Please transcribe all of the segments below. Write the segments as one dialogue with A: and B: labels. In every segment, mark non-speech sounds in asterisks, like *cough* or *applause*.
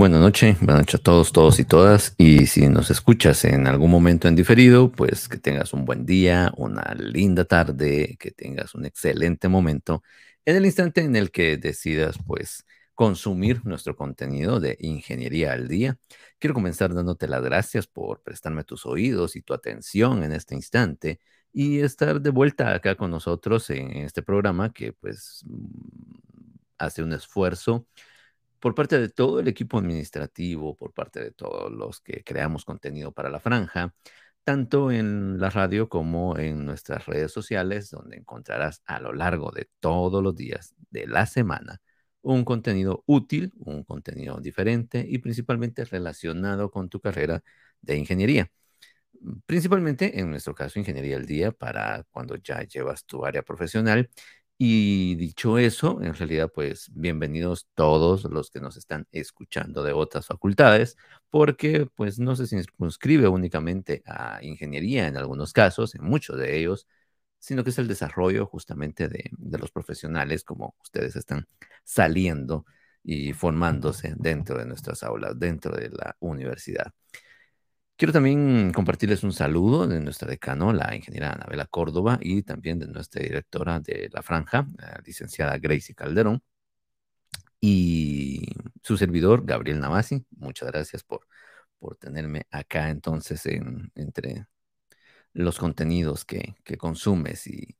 A: Buenas noches, buenas noches a todos, todos y todas. Y si nos escuchas en algún momento en diferido, pues que tengas un buen día, una linda tarde, que tengas un excelente momento en el instante en el que decidas, pues, consumir nuestro contenido de Ingeniería al Día. Quiero comenzar dándote las gracias por prestarme tus oídos y tu atención en este instante y estar de vuelta acá con nosotros en este programa que, pues, mm, hace un esfuerzo por parte de todo el equipo administrativo, por parte de todos los que creamos contenido para la franja, tanto en la radio como en nuestras redes sociales, donde encontrarás a lo largo de todos los días de la semana un contenido útil, un contenido diferente y principalmente relacionado con tu carrera de ingeniería. Principalmente en nuestro caso, ingeniería al día para cuando ya llevas tu área profesional y dicho eso, en realidad, pues bienvenidos todos los que nos están escuchando de otras facultades, porque pues no se circunscribe únicamente a ingeniería en algunos casos, en muchos de ellos, sino que es el desarrollo justamente de, de los profesionales como ustedes están saliendo y formándose dentro de nuestras aulas, dentro de la universidad. Quiero también compartirles un saludo de nuestra decano, la ingeniera Anabela Córdoba, y también de nuestra directora de la franja, la licenciada Gracie Calderón, y su servidor, Gabriel Navasi. Muchas gracias por, por tenerme acá entonces entre los contenidos que, consumes y,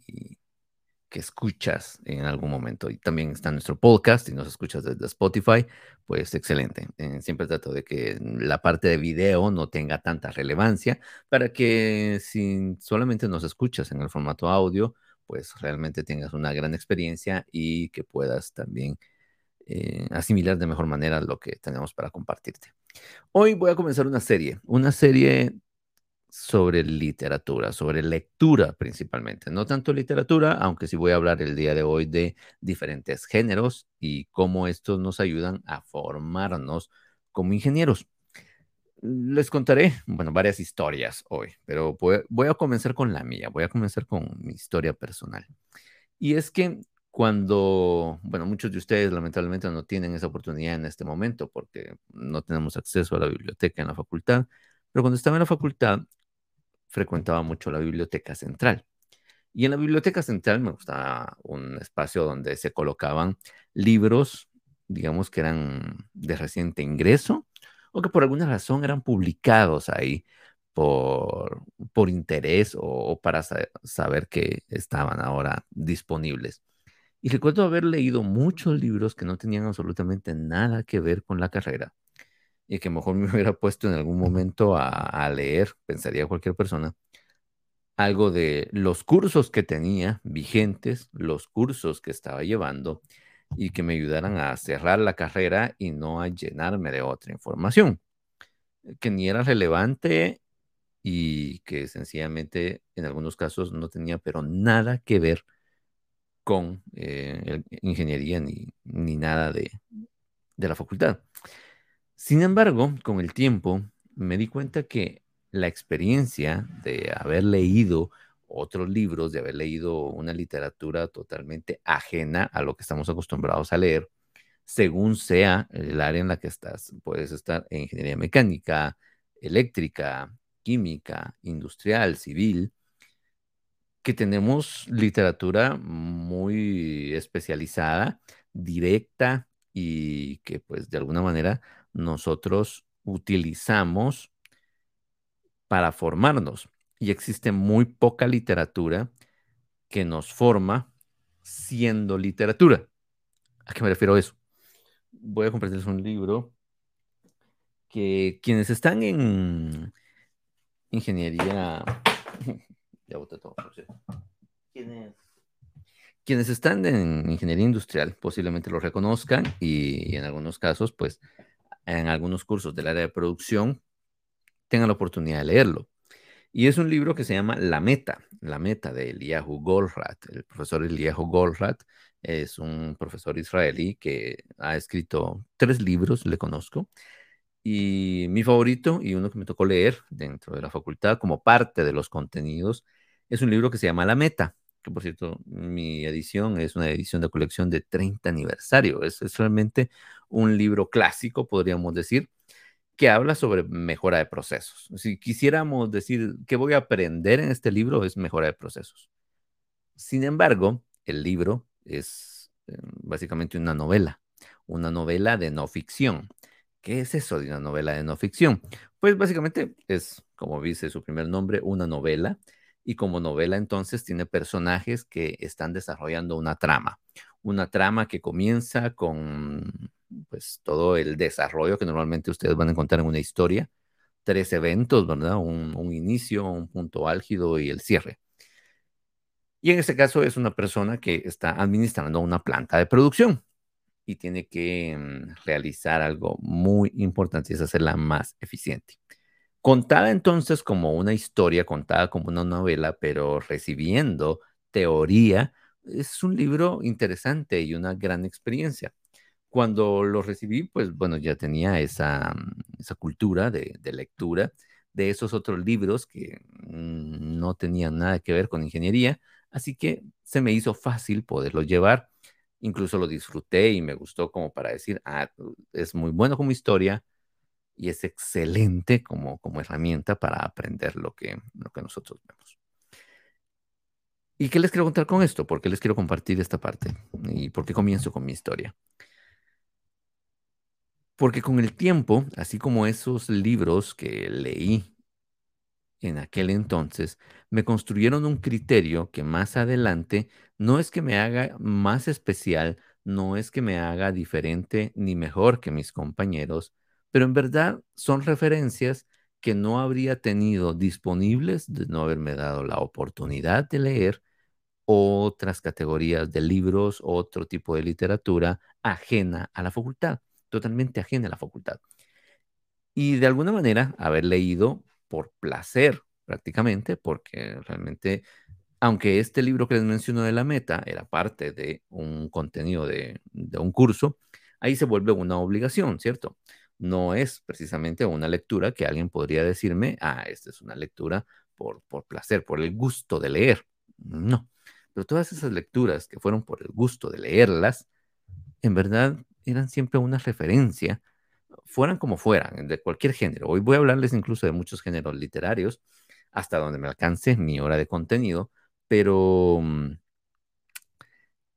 A: que escuchas en algún momento. Y también está nuestro podcast, y nos escuchas desde Spotify, pues excelente. Eh, siempre trato de que la parte de video no tenga tanta relevancia para que si solamente nos escuchas en el formato audio, pues realmente tengas una gran experiencia y que puedas también eh, asimilar de mejor manera lo que tenemos para compartirte. Hoy voy a comenzar una serie, una serie sobre literatura, sobre lectura principalmente. No tanto literatura, aunque sí voy a hablar el día de hoy de diferentes géneros y cómo estos nos ayudan a formarnos como ingenieros. Les contaré, bueno, varias historias hoy, pero voy, a comenzar con la mía, voy a comenzar con mi historia personal. Y es que cuando, bueno, muchos de ustedes lamentablemente no tienen esa oportunidad en este momento porque no tenemos acceso a la biblioteca en la facultad, pero cuando estaba en la facultad frecuentaba mucho la biblioteca central. Y en la biblioteca central me gustaba un espacio donde se colocaban libros, digamos que eran de reciente ingreso o que por alguna razón eran publicados ahí por, por interés o, para saber que estaban ahora disponibles. Y recuerdo haber leído muchos libros que no tenían absolutamente nada que ver con la carrera y que mejor me *laughs* hubiera puesto en algún momento a, leer, pensaría cualquier persona, algo de los cursos que tenía vigentes, los cursos que estaba llevando y que me ayudaran a cerrar la carrera y no a llenarme de otra información que ni era relevante y que sencillamente en algunos casos no tenía pero nada que ver con eh, ingeniería ni, ni nada de, de la facultad. Sin embargo, con el tiempo me di cuenta que la experiencia de haber leído otros libros, de haber leído una literatura totalmente ajena a lo que estamos acostumbrados a leer, según sea el área en la que estás. Puedes estar en ingeniería mecánica, eléctrica, química, industrial, civil, que tenemos literatura muy especializada, directa y que pues de alguna manera nosotros utilizamos para formarnos. Y existe muy poca literatura que nos forma siendo literatura. ¿A qué me refiero a eso? Voy a compartirles un libro que quienes están en ingeniería... *laughs* ya boté todo. Quienes, quienes están en ingeniería industrial posiblemente lo reconozcan y en algunos casos pues en algunos cursos del área de producción, tengan la oportunidad de leerlo. Y es un libro que se llama La Meta, La Meta de Eliyahu Goldratt. El profesor Eliyahu Goldratt es un profesor israelí que ha escrito tres libros, le conozco. Y mi favorito y uno que me tocó leer dentro de la facultad como parte de los contenidos es un libro que se llama La Meta. Que por cierto, mi edición es una edición de colección de 30 aniversario. Es, es realmente un libro clásico, podríamos decir, que habla sobre mejora de procesos. Si quisiéramos decir qué voy a aprender en este libro, es mejora de procesos. Sin embargo, el libro es eh, básicamente una novela, una novela de no ficción. ¿Qué es eso de una novela de no ficción? Pues básicamente es, como dice su primer nombre, una novela. Y como novela entonces tiene personajes que están desarrollando una trama. Una trama que comienza con pues todo el desarrollo que normalmente ustedes van a encontrar en una historia. Tres eventos, ¿verdad? Un, inicio, un punto álgido y el cierre. Y en este caso es una persona que está administrando una planta de producción y tiene que mm, realizar algo muy importante y es hacerla más eficiente. Contada entonces como una historia, contada como una novela, pero recibiendo teoría, es un libro interesante y una gran experiencia. Cuando lo recibí, pues bueno, ya tenía esa, esa cultura de, lectura de esos otros libros que no tenían nada que ver con ingeniería, así que se me hizo fácil poderlo llevar. Incluso lo disfruté y me gustó como para decir, ah, es muy bueno como historia y es excelente como, como herramienta para aprender lo que, lo que nosotros vemos. ¿Y qué les quiero contar con esto? ¿Por qué les quiero compartir esta parte? ¿Y por qué comienzo con mi historia? Porque con el tiempo, así como esos libros que leí en aquel entonces, me construyeron un criterio que más adelante no es que me haga más especial, no es que me haga diferente ni mejor que mis compañeros, pero en verdad son referencias que no habría tenido disponibles de no haberme dado la oportunidad de leer otras categorías de libros, otro tipo de literatura ajena a la facultad totalmente ajena a la facultad. Y de alguna manera haber leído por placer prácticamente, porque realmente, aunque este libro que les menciono de la meta era parte de un contenido de, un curso, ahí se vuelve una obligación, ¿cierto? No es precisamente una lectura que alguien podría decirme, ah, esta es una lectura por, por placer, por el gusto de leer. No, pero todas esas lecturas que fueron por el gusto de leerlas, en verdad eran siempre una referencia, fueran como fueran, de cualquier género. Hoy voy a hablarles incluso de muchos géneros literarios, hasta donde me alcance mi hora de contenido, pero mm,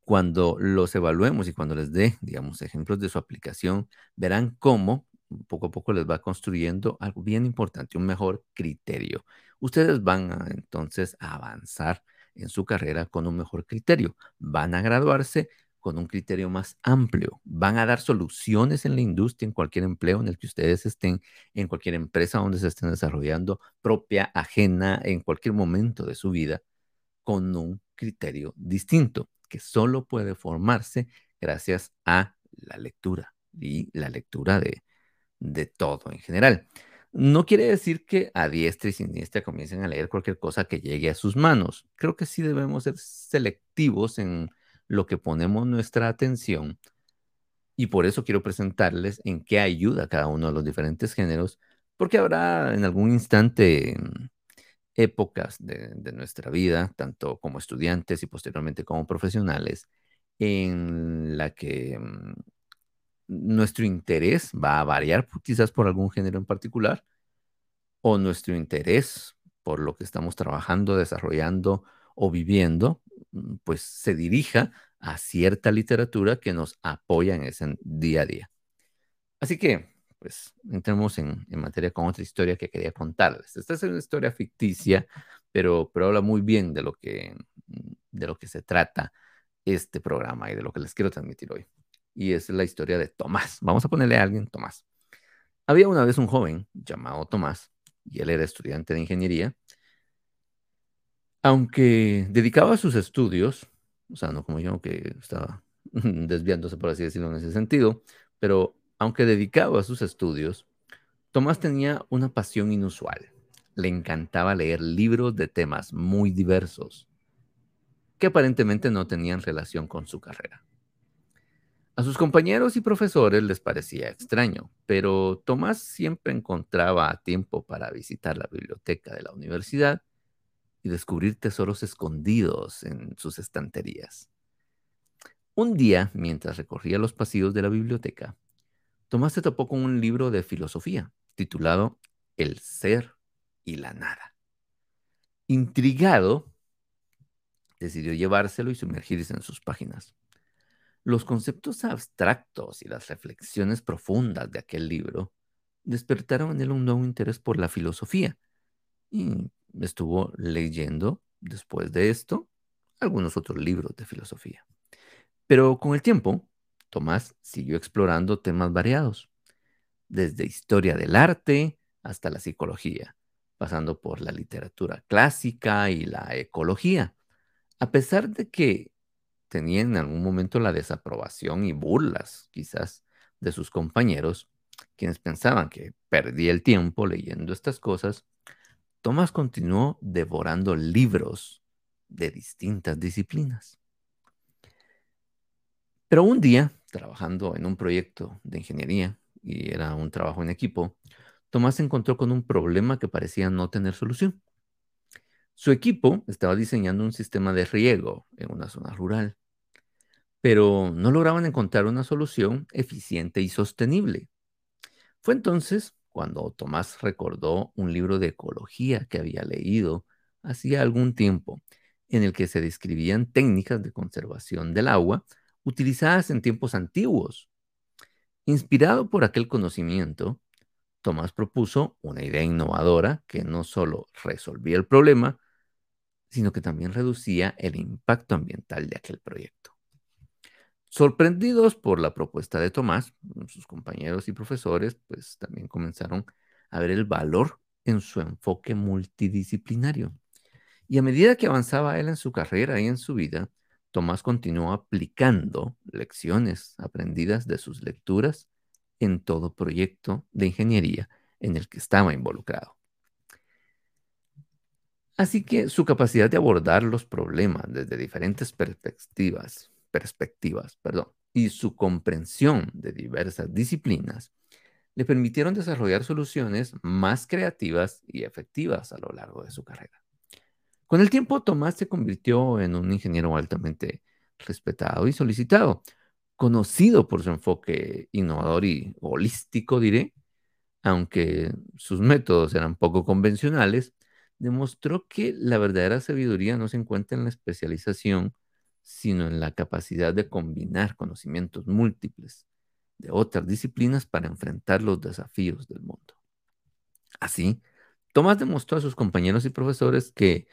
A: cuando los evaluemos y cuando les dé, digamos, ejemplos de su aplicación, verán cómo poco a poco les va construyendo algo bien importante, un mejor criterio. Ustedes van entonces a avanzar en su carrera con un mejor criterio. Van a graduarse con un criterio más amplio. Van a dar soluciones en la industria, en cualquier empleo en el que ustedes estén, en cualquier empresa donde se estén desarrollando, propia, ajena, en cualquier momento de su vida, con un criterio distinto, que solo puede formarse gracias a la lectura y la lectura de, de todo en general. No quiere decir que a diestra y siniestra comiencen a leer cualquier cosa que llegue a sus manos. Creo que sí debemos ser selectivos en lo que ponemos nuestra atención. Y por eso quiero presentarles en qué ayuda cada uno de los diferentes géneros, porque habrá en algún instante mm, épocas de, nuestra vida, tanto como estudiantes y posteriormente como profesionales, en la que mm, nuestro interés va a variar quizás por algún género en particular, o nuestro interés por lo que estamos trabajando, desarrollando o viviendo Mm, pues se dirija a cierta literatura que nos apoya en ese día a día. Así que, pues, entremos en, materia con otra historia que quería contarles. Esta es una historia ficticia, pero, pero habla muy bien de lo, que, de lo que se trata este programa y de lo que les quiero transmitir hoy. Y es la historia de Tomás. Vamos a ponerle a alguien Tomás. Había una vez un joven llamado Tomás, y él era estudiante de ingeniería, aunque dedicaba sus estudios, o sea, no como yo que estaba *laughs* desviándose, por así decirlo, en ese sentido, pero aunque dedicaba sus estudios, Tomás tenía una pasión inusual. Le encantaba leer libros de temas muy diversos, que aparentemente no tenían relación con su carrera. A sus compañeros y profesores les parecía extraño, pero Tomás siempre encontraba tiempo para visitar la biblioteca de la universidad y descubrir tesoros escondidos en sus estanterías. Un día, mientras recorría los pasillos de la biblioteca, Tomás se topó con un libro de filosofía titulado El ser y la nada. Intrigado, decidió llevárselo y sumergirse en sus páginas. Los conceptos abstractos y las reflexiones profundas de aquel libro despertaron en él un nuevo interés por la filosofía y estuvo leyendo después de esto algunos otros libros de filosofía. Pero con el tiempo, Tomás siguió explorando temas variados, desde historia del arte hasta la psicología, pasando por la literatura clásica y la ecología. A pesar de que tenía en algún momento la desaprobación y burlas, quizás, de sus compañeros, quienes pensaban que perdía el tiempo leyendo estas cosas, Tomás continuó devorando libros de distintas disciplinas. Pero un día, trabajando en un proyecto de ingeniería, y era un trabajo en equipo, Tomás se encontró con un problema que parecía no tener solución. Su equipo estaba diseñando un sistema de riego en una zona rural, pero no lograban encontrar una solución eficiente y sostenible. Fue entonces cuando Tomás recordó un libro de ecología que había leído hacía algún tiempo, en el que se describían técnicas de conservación del agua utilizadas en tiempos antiguos. Inspirado por aquel conocimiento, Tomás propuso una idea innovadora que no solo resolvía el problema, sino que también reducía el impacto ambiental de aquel proyecto. Sorprendidos por la propuesta de Tomás, sus compañeros y profesores pues también comenzaron a ver el valor en su enfoque multidisciplinario. Y a medida que avanzaba él en su carrera y en su vida, Tomás continuó aplicando lecciones aprendidas de sus lecturas en todo proyecto de ingeniería en el que estaba involucrado. Así que su capacidad de abordar los problemas desde diferentes perspectivas perspectivas, perdón, y su comprensión de diversas disciplinas le permitieron desarrollar soluciones más creativas y efectivas a lo largo de su carrera. Con el tiempo, Tomás se convirtió en un ingeniero altamente respetado y solicitado, conocido por su enfoque innovador y holístico, diré, aunque sus métodos eran poco convencionales, demostró que la verdadera sabiduría no se encuentra en la especialización sino en la capacidad de combinar conocimientos múltiples de otras disciplinas para enfrentar los desafíos del mundo. Así, Tomás demostró a sus compañeros y profesores que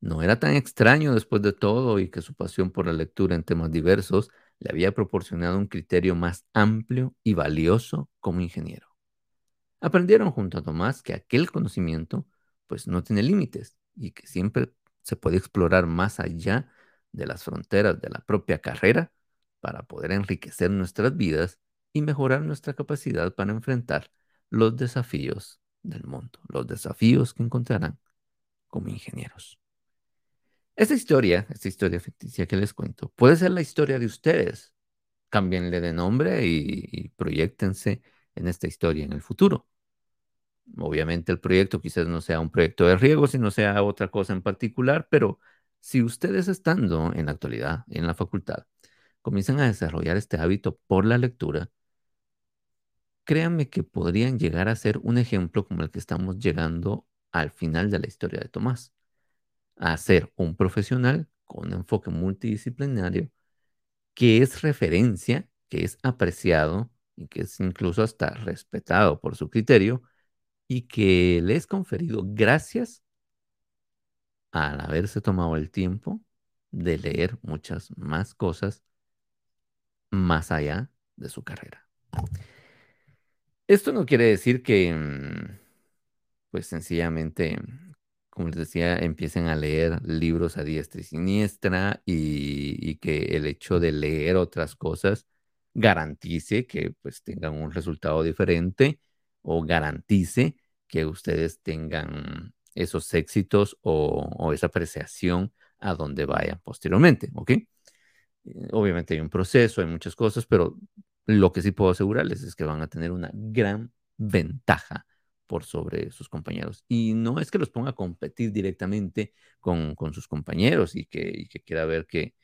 A: no era tan extraño después de todo y que su pasión por la lectura en temas diversos le había proporcionado un criterio más amplio y valioso como ingeniero. Aprendieron junto a Tomás que aquel conocimiento pues no tiene límites y que siempre se puede explorar más allá de las fronteras de la propia carrera para poder enriquecer nuestras vidas y mejorar nuestra capacidad para enfrentar los desafíos del mundo, los desafíos que encontrarán como ingenieros. Esta historia, esta historia ficticia que les cuento, puede ser la historia de ustedes. Cámbienle de nombre y, y proyectense en esta historia en el futuro. Obviamente el proyecto quizás no sea un proyecto de riego, sino sea otra cosa en particular, pero si ustedes estando en la actualidad, en la facultad, comienzan a desarrollar este hábito por la lectura, créanme que podrían llegar a ser un ejemplo como el que estamos llegando al final de la historia de Tomás, a ser un profesional con un enfoque multidisciplinario que es referencia, que es apreciado y que es incluso hasta respetado por su criterio y que le es conferido gracias al haberse tomado el tiempo de leer muchas más cosas más allá de su carrera. Esto no quiere decir que, mm, pues sencillamente, como les decía, empiecen a leer libros a diestra y siniestra y, y que el hecho de leer otras cosas garantice que pues tengan un resultado diferente o garantice que ustedes tengan esos éxitos o, esa apreciación a donde vayan posteriormente, ¿ok? Eh, obviamente hay un proceso, hay muchas cosas, pero lo que sí puedo asegurarles es que van a tener una gran ventaja por sobre sus compañeros. Y no es que los ponga a competir directamente con, sus compañeros y que, quiera ver que,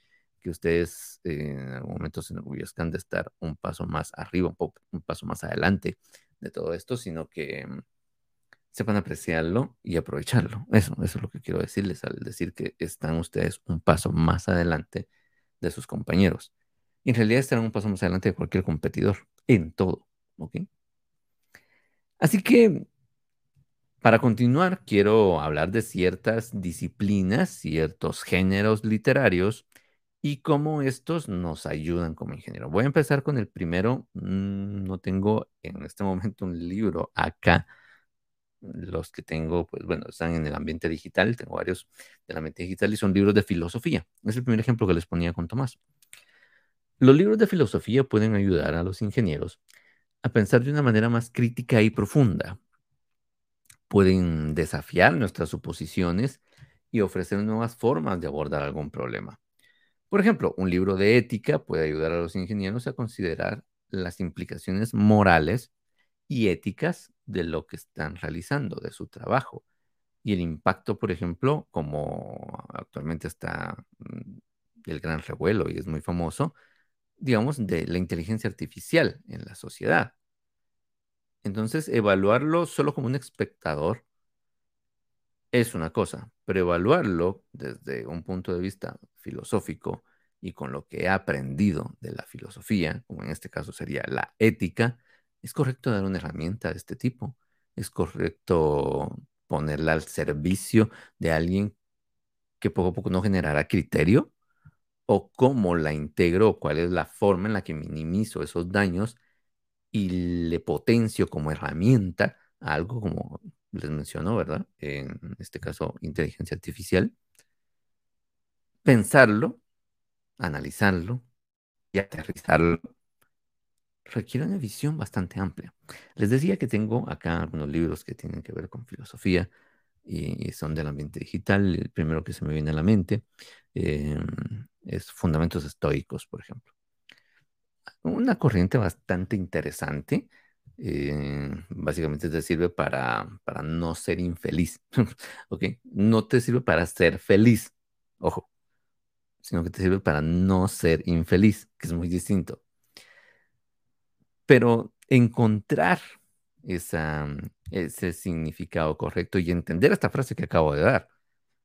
A: ustedes en algún momento se enorgullezcan de estar un paso más arriba, un, un paso más adelante de todo esto, sino que mm, sepan apreciarlo y aprovecharlo. Eso, eso es lo que quiero decirles al decir que están ustedes un paso más adelante de sus compañeros. En realidad estarán un paso más adelante de cualquier competidor, en todo, ¿ok? Así que, para continuar, quiero hablar de ciertas disciplinas, ciertos géneros literarios y cómo estos nos ayudan como ingeniero. Voy a empezar con el primero. Mm, no tengo en este momento un libro acá los que tengo, pues bueno, están en el ambiente digital, tengo varios del ambiente digital y son libros de filosofía. Es el primer ejemplo que les ponía con Tomás. Los libros de filosofía pueden ayudar a los ingenieros a pensar de una manera más crítica y profunda. Pueden desafiar nuestras suposiciones y ofrecer nuevas formas de abordar algún problema. Por ejemplo, un libro de ética puede ayudar a los ingenieros a considerar las implicaciones morales y éticas de lo que están realizando, de su trabajo. Y el impacto, por ejemplo, como actualmente está mm, el gran revuelo y es muy famoso, digamos, de la inteligencia artificial en la sociedad. Entonces, evaluarlo solo como un espectador es una cosa, pero evaluarlo desde un punto de vista filosófico y con lo que he aprendido de la filosofía, como en este caso sería la ética, ¿Es correcto dar una herramienta de este tipo? ¿Es correcto ponerla al servicio de alguien que poco a poco no generará criterio? ¿O cómo la integro? ¿Cuál es la forma en la que minimizo esos daños y le potencio como herramienta a algo como les mencionó, ¿verdad? En este caso, inteligencia artificial. Pensarlo, analizarlo y aterrizarlo requiere una visión bastante amplia. Les decía que tengo acá algunos libros que tienen que ver con filosofía y son del ambiente digital. El primero que se me viene a la mente em, es Fundamentos Estoicos, por ejemplo. Una corriente bastante interesante. Eh, básicamente te sirve para, para no ser infeliz. *laughs* ¿Ok? No te sirve para ser feliz. Ojo. Sino que te sirve para no ser infeliz, que es muy distinto. Pero encontrar ese significado correcto y entender esta frase que acabo de dar,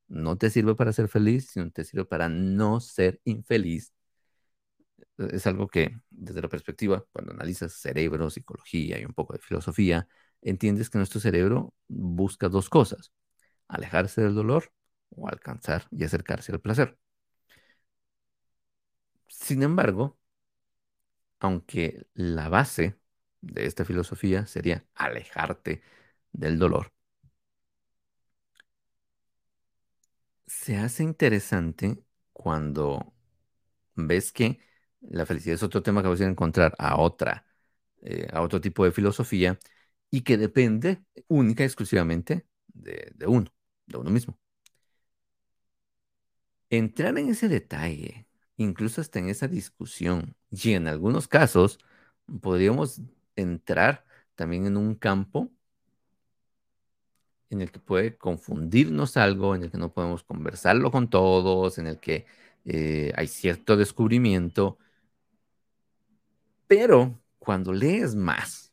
A: no te sirve para ser feliz, sino te sirve para no ser infeliz. Es algo que, desde la perspectiva, cuando analizas cerebro, psicología y un poco de filosofía, entiendes que nuestro cerebro busca dos cosas, alejarse del dolor o alcanzar y acercarse al placer. Sin embargo, aunque la base de esta filosofía sería alejarte del dolor, se hace interesante cuando ves que la felicidad es otro tema que vas a encontrar a otra, eh, a otro tipo de filosofía y que depende única y exclusivamente de, de uno, de uno mismo. Entrar en ese detalle incluso hasta en esa discusión. Y en algunos casos podríamos entrar también en un campo en el que puede confundirnos algo, en el que no podemos conversarlo con todos, en el que eh, hay cierto descubrimiento. Pero cuando lees más,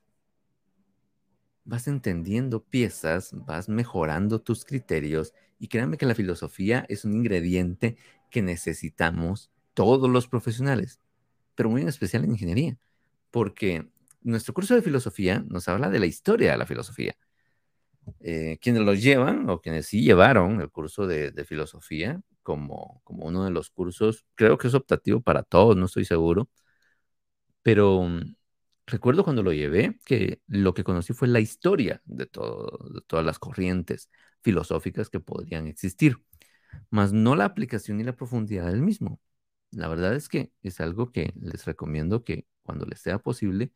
A: vas entendiendo piezas, vas mejorando tus criterios y créanme que la filosofía es un ingrediente que necesitamos todos los profesionales, pero muy en especial en ingeniería, porque nuestro curso de filosofía nos habla de la historia de la filosofía. Eh, quienes lo llevan o quienes sí llevaron el curso de, filosofía como, como uno de los cursos, creo que es optativo para todos, no estoy seguro, pero mm, recuerdo cuando lo llevé que lo que conocí fue la historia de, de todas las corrientes filosóficas que podrían existir, más no la aplicación y la profundidad del mismo. La verdad es que es algo que les recomiendo que cuando les sea posible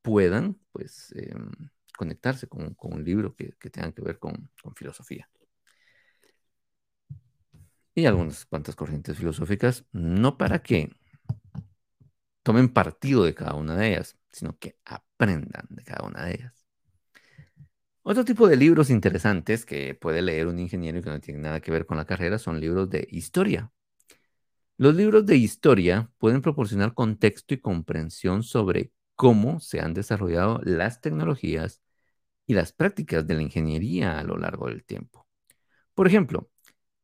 A: puedan pues em, conectarse con, un libro que, tenga que ver con, filosofía. Y algunas cuantas corrientes filosóficas, no para que tomen partido de cada una de ellas, sino que aprendan de cada una de ellas. Otro tipo de libros interesantes que puede leer un ingeniero que no tiene nada que ver con la carrera son libros de historia. Los libros de historia pueden proporcionar contexto y comprensión sobre cómo se han desarrollado las tecnologías y las prácticas de la ingeniería a lo largo del tiempo. Por ejemplo,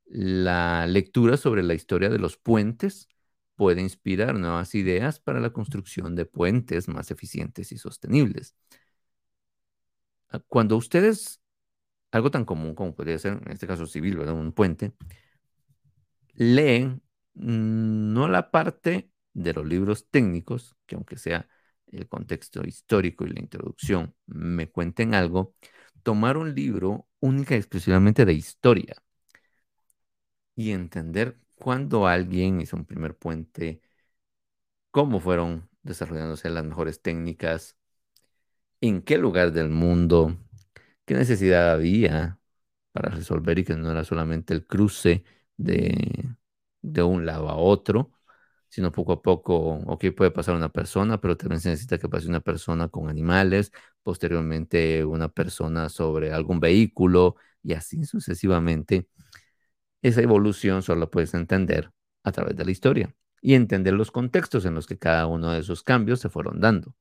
A: la lectura sobre la historia de los puentes puede inspirar nuevas ideas para la construcción de puentes más eficientes y sostenibles. Cuando ustedes, algo tan común como podría ser, en este caso civil, ¿verdad? un puente, leen no la parte de los libros técnicos, que aunque sea el contexto histórico y la introducción me cuenten algo, tomar un libro única y exclusivamente de historia y entender cuándo alguien hizo un primer puente, cómo fueron desarrollándose las mejores técnicas, en qué lugar del mundo, qué necesidad había para resolver y que no era solamente el cruce de, de un lado a otro, sino poco a poco, ok, puede pasar una persona, pero también se necesita que pase una persona con animales, posteriormente una persona sobre algún vehículo y así sucesivamente. Esa evolución solo puedes entender a través de la historia y entender los contextos en los que cada uno de esos cambios se fueron dando.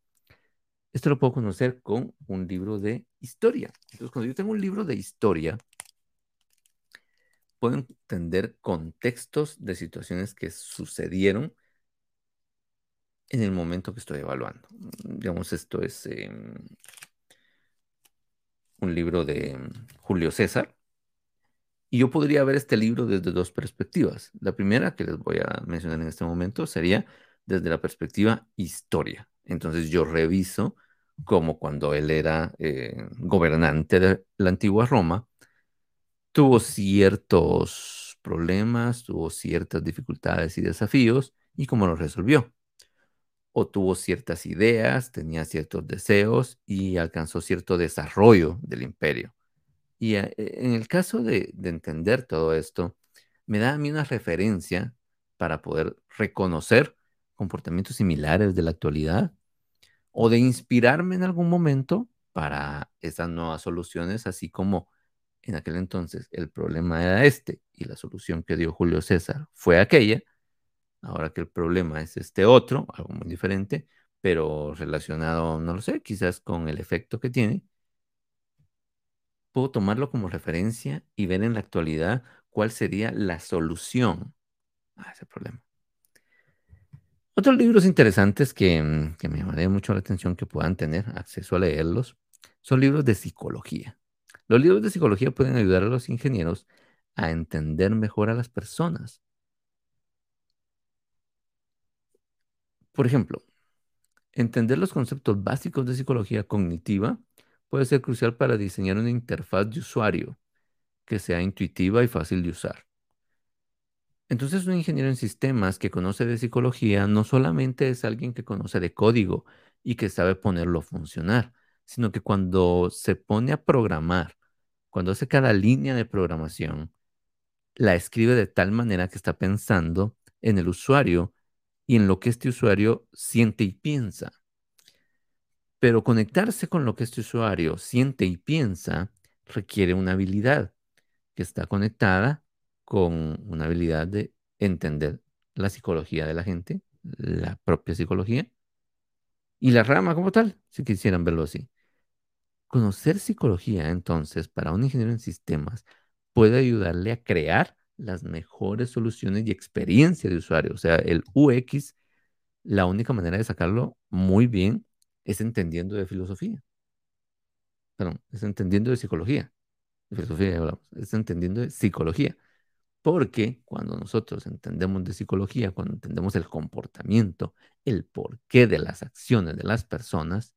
A: Esto lo puedo conocer con un libro de historia. Entonces, cuando yo tengo un libro de historia, puedo entender contextos de situaciones que sucedieron en el momento que estoy evaluando. Digamos, esto es em, un libro de em, Julio César. Y yo podría ver este libro desde dos perspectivas. La primera que les voy a mencionar en este momento sería desde la perspectiva historia. Entonces yo reviso cómo cuando él era eh, gobernante de la antigua Roma, tuvo ciertos problemas, tuvo ciertas dificultades y desafíos y cómo los resolvió o tuvo ciertas ideas, tenía ciertos deseos y alcanzó cierto desarrollo del imperio. Y eh, en el caso de, entender todo esto, me da a mí una referencia para poder reconocer comportamientos similares de la actualidad o de inspirarme en algún momento para esas nuevas soluciones, así como en aquel entonces el problema era este y la solución que dio Julio César fue aquella, Ahora que el problema es este otro, algo muy diferente, pero relacionado, no lo sé, quizás con el efecto que tiene, puedo tomarlo como referencia y ver en la actualidad cuál sería la solución a ese problema. Otros libros interesantes que, mm, que me llamaría mucho la atención que puedan tener acceso a leerlos son libros de psicología. Los libros de psicología pueden ayudar a los ingenieros a entender mejor a las personas Por ejemplo, entender los conceptos básicos de psicología cognitiva puede ser crucial para diseñar una interfaz de usuario que sea intuitiva y fácil de usar. Entonces, un ingeniero en sistemas que conoce de psicología no solamente es alguien que conoce de código y que sabe ponerlo a funcionar, sino que cuando se pone a programar, cuando hace cada línea de programación, la escribe de tal manera que está pensando en el usuario y en lo que este usuario siente y piensa. Pero conectarse con lo que este usuario siente y piensa requiere una habilidad que está conectada con una habilidad de entender la psicología de la gente, la propia psicología, y la rama como tal, si quisieran verlo así. Conocer psicología, entonces, para un ingeniero en sistemas, puede ayudarle a crear las mejores soluciones y experiencia de usuario. O sea, el UX, la única manera de sacarlo muy bien es entendiendo de filosofía. Perdón, es entendiendo de psicología. De filosofía hablamos, es entendiendo de psicología. Porque cuando nosotros entendemos de psicología, cuando entendemos el comportamiento, el porqué de las acciones de las personas,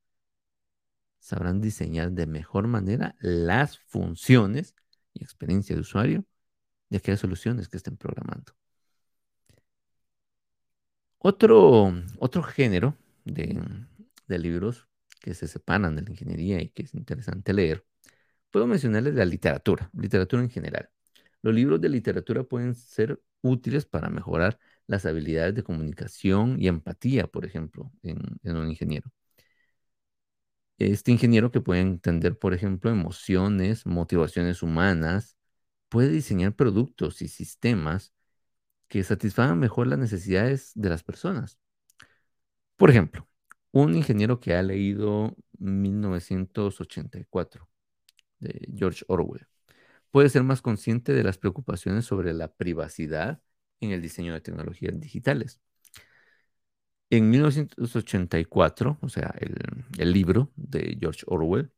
A: sabrán diseñar de mejor manera las funciones y experiencia de usuario de aquellas soluciones que estén programando. Otro, otro género de, de libros que se separan de la ingeniería y que es interesante leer, puedo mencionarles la literatura, literatura en general. Los libros de literatura pueden ser útiles para mejorar las habilidades de comunicación y empatía, por ejemplo, en, en un ingeniero. Este ingeniero que puede entender, por ejemplo, emociones, motivaciones humanas, puede diseñar productos y sistemas que satisfagan mejor las necesidades de las personas. Por ejemplo, un ingeniero que ha leído 1984 de George Orwell puede ser más consciente de las preocupaciones sobre la privacidad en el diseño de tecnologías digitales. En 1984, o sea, el, libro de George Orwell,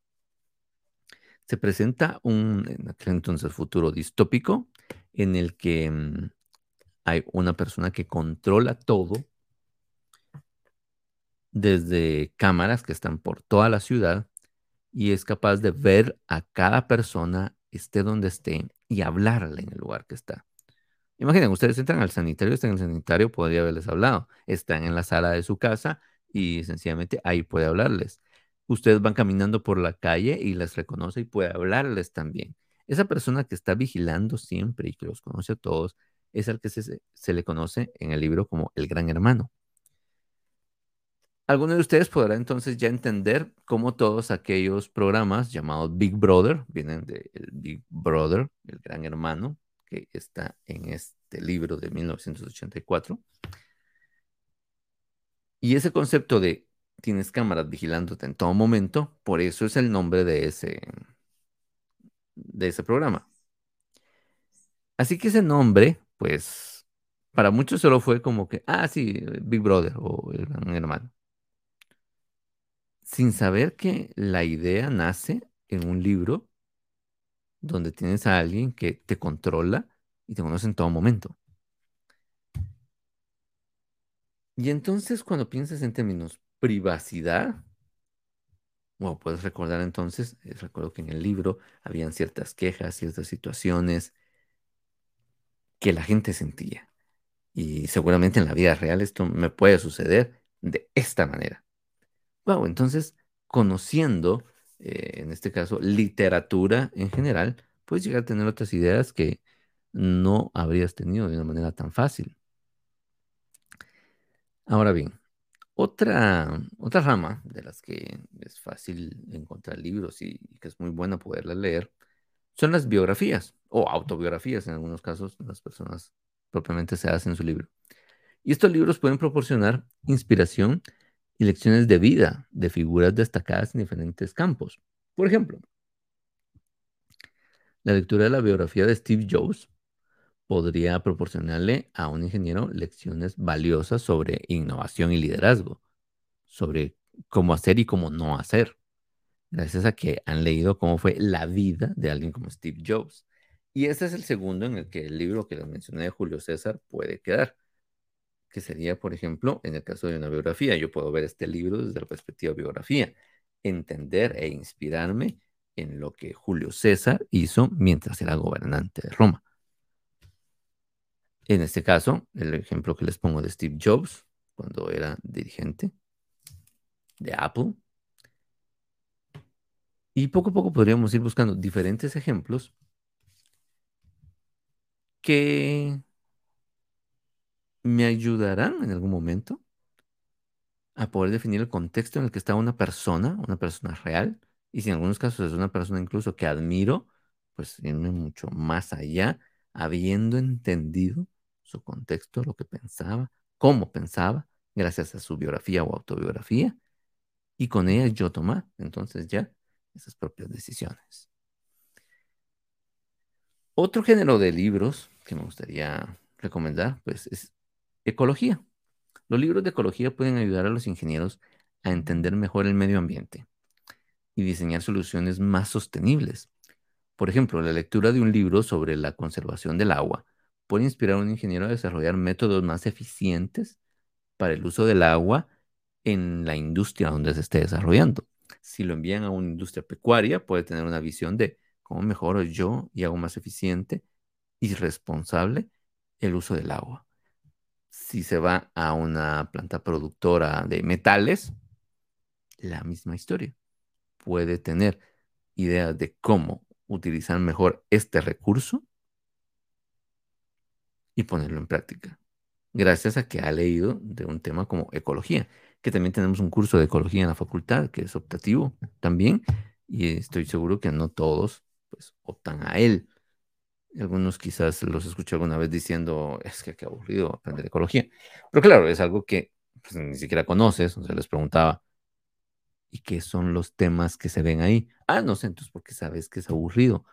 A: se presenta un, entonces, futuro distópico en el que mm, hay una persona que controla todo desde cámaras que están por toda la ciudad y es capaz de ver a cada persona, esté donde esté, y hablarle en el lugar que está. Imaginen, ustedes entran al sanitario, están en el sanitario, podría haberles hablado. Están en la sala de su casa y sencillamente ahí puede hablarles. Ustedes van caminando por la calle y les reconoce y puede hablarles también. Esa persona que está vigilando siempre y que los conoce a todos es al que se, le conoce en el libro como el gran hermano. Algunos de ustedes podrán entonces ya entender cómo todos aquellos programas llamados Big Brother, vienen del Big Brother, el gran hermano, que está en este libro de 1984. Y ese concepto de tienes cámaras vigilándote en todo momento, por eso es el nombre de ese, de ese programa. Así que ese nombre, pues, para muchos solo fue como que, ah, sí, Big Brother o el gran hermano sin saber que la idea nace en un libro donde tienes a alguien que te controla y te conoce en todo momento. Y entonces cuando piensas en términos privacidad, bueno, puedes recordar entonces, eh, recuerdo que en el libro habían ciertas quejas, ciertas situaciones que la gente sentía. Y seguramente en la vida real esto me puede suceder de esta manera. Wow, entonces, conociendo, eh, en este caso, literatura en general, puedes llegar a tener otras ideas que no habrías tenido de una manera tan fácil. Ahora bien, otra, otra rama de las que es fácil encontrar libros y, que es muy buena poderlas leer son las biografías o autobiografías en algunos casos, las personas propiamente se hacen su libro. Y estos libros pueden proporcionar inspiración y lecciones de vida de figuras destacadas en diferentes campos. Por ejemplo, la lectura de la biografía de Steve Jobs podría proporcionarle a un ingeniero lecciones valiosas sobre innovación y liderazgo, sobre cómo hacer y cómo no hacer, gracias a que han leído cómo fue la vida de alguien como Steve Jobs. Y este es el segundo en el que el libro que les mencioné de Julio César puede quedar que sería, por ejemplo, en el caso de una biografía. Yo puedo ver este libro desde la perspectiva de biografía, entender e inspirarme en lo que Julio César hizo mientras era gobernante de Roma. En este caso, el ejemplo que les pongo de Steve Jobs, cuando era dirigente de Apple. Y poco a poco podríamos ir buscando diferentes ejemplos que me ayudarán en algún momento a poder definir el contexto en el que está una persona, una persona real, y si en algunos casos es una persona incluso que admiro, pues irme mucho más allá, habiendo entendido su contexto, lo que pensaba, cómo pensaba, gracias a su biografía o autobiografía, y con ella yo tomar entonces ya esas propias decisiones. Otro género de libros que me gustaría recomendar, pues es Ecología. Los libros de ecología pueden ayudar a los ingenieros a entender mejor el medio ambiente y diseñar soluciones más sostenibles. Por ejemplo, la lectura de un libro sobre la conservación del agua puede inspirar a un ingeniero a desarrollar métodos más eficientes para el uso del agua en la industria donde se esté desarrollando. Si lo envían a una industria pecuaria, puede tener una visión de cómo mejoro yo y hago más eficiente y responsable el uso del agua si se va a una planta productora de metales, la misma historia. Puede tener ideas de cómo utilizar mejor este recurso y ponerlo en práctica, gracias a que ha leído de un tema como ecología. que también tenemos un curso de ecología en la facultad, que es optativo también, y estoy seguro que no todos pues optan a él. Algunos quizás los escuché alguna vez diciendo, es que qué aburrido aprender ecología. Pero claro, es algo que pues, ni siquiera conoces, o sea, les preguntaba, ¿y qué son los temas que se ven ahí? Ah, no sé, entonces porque sabes que es aburrido.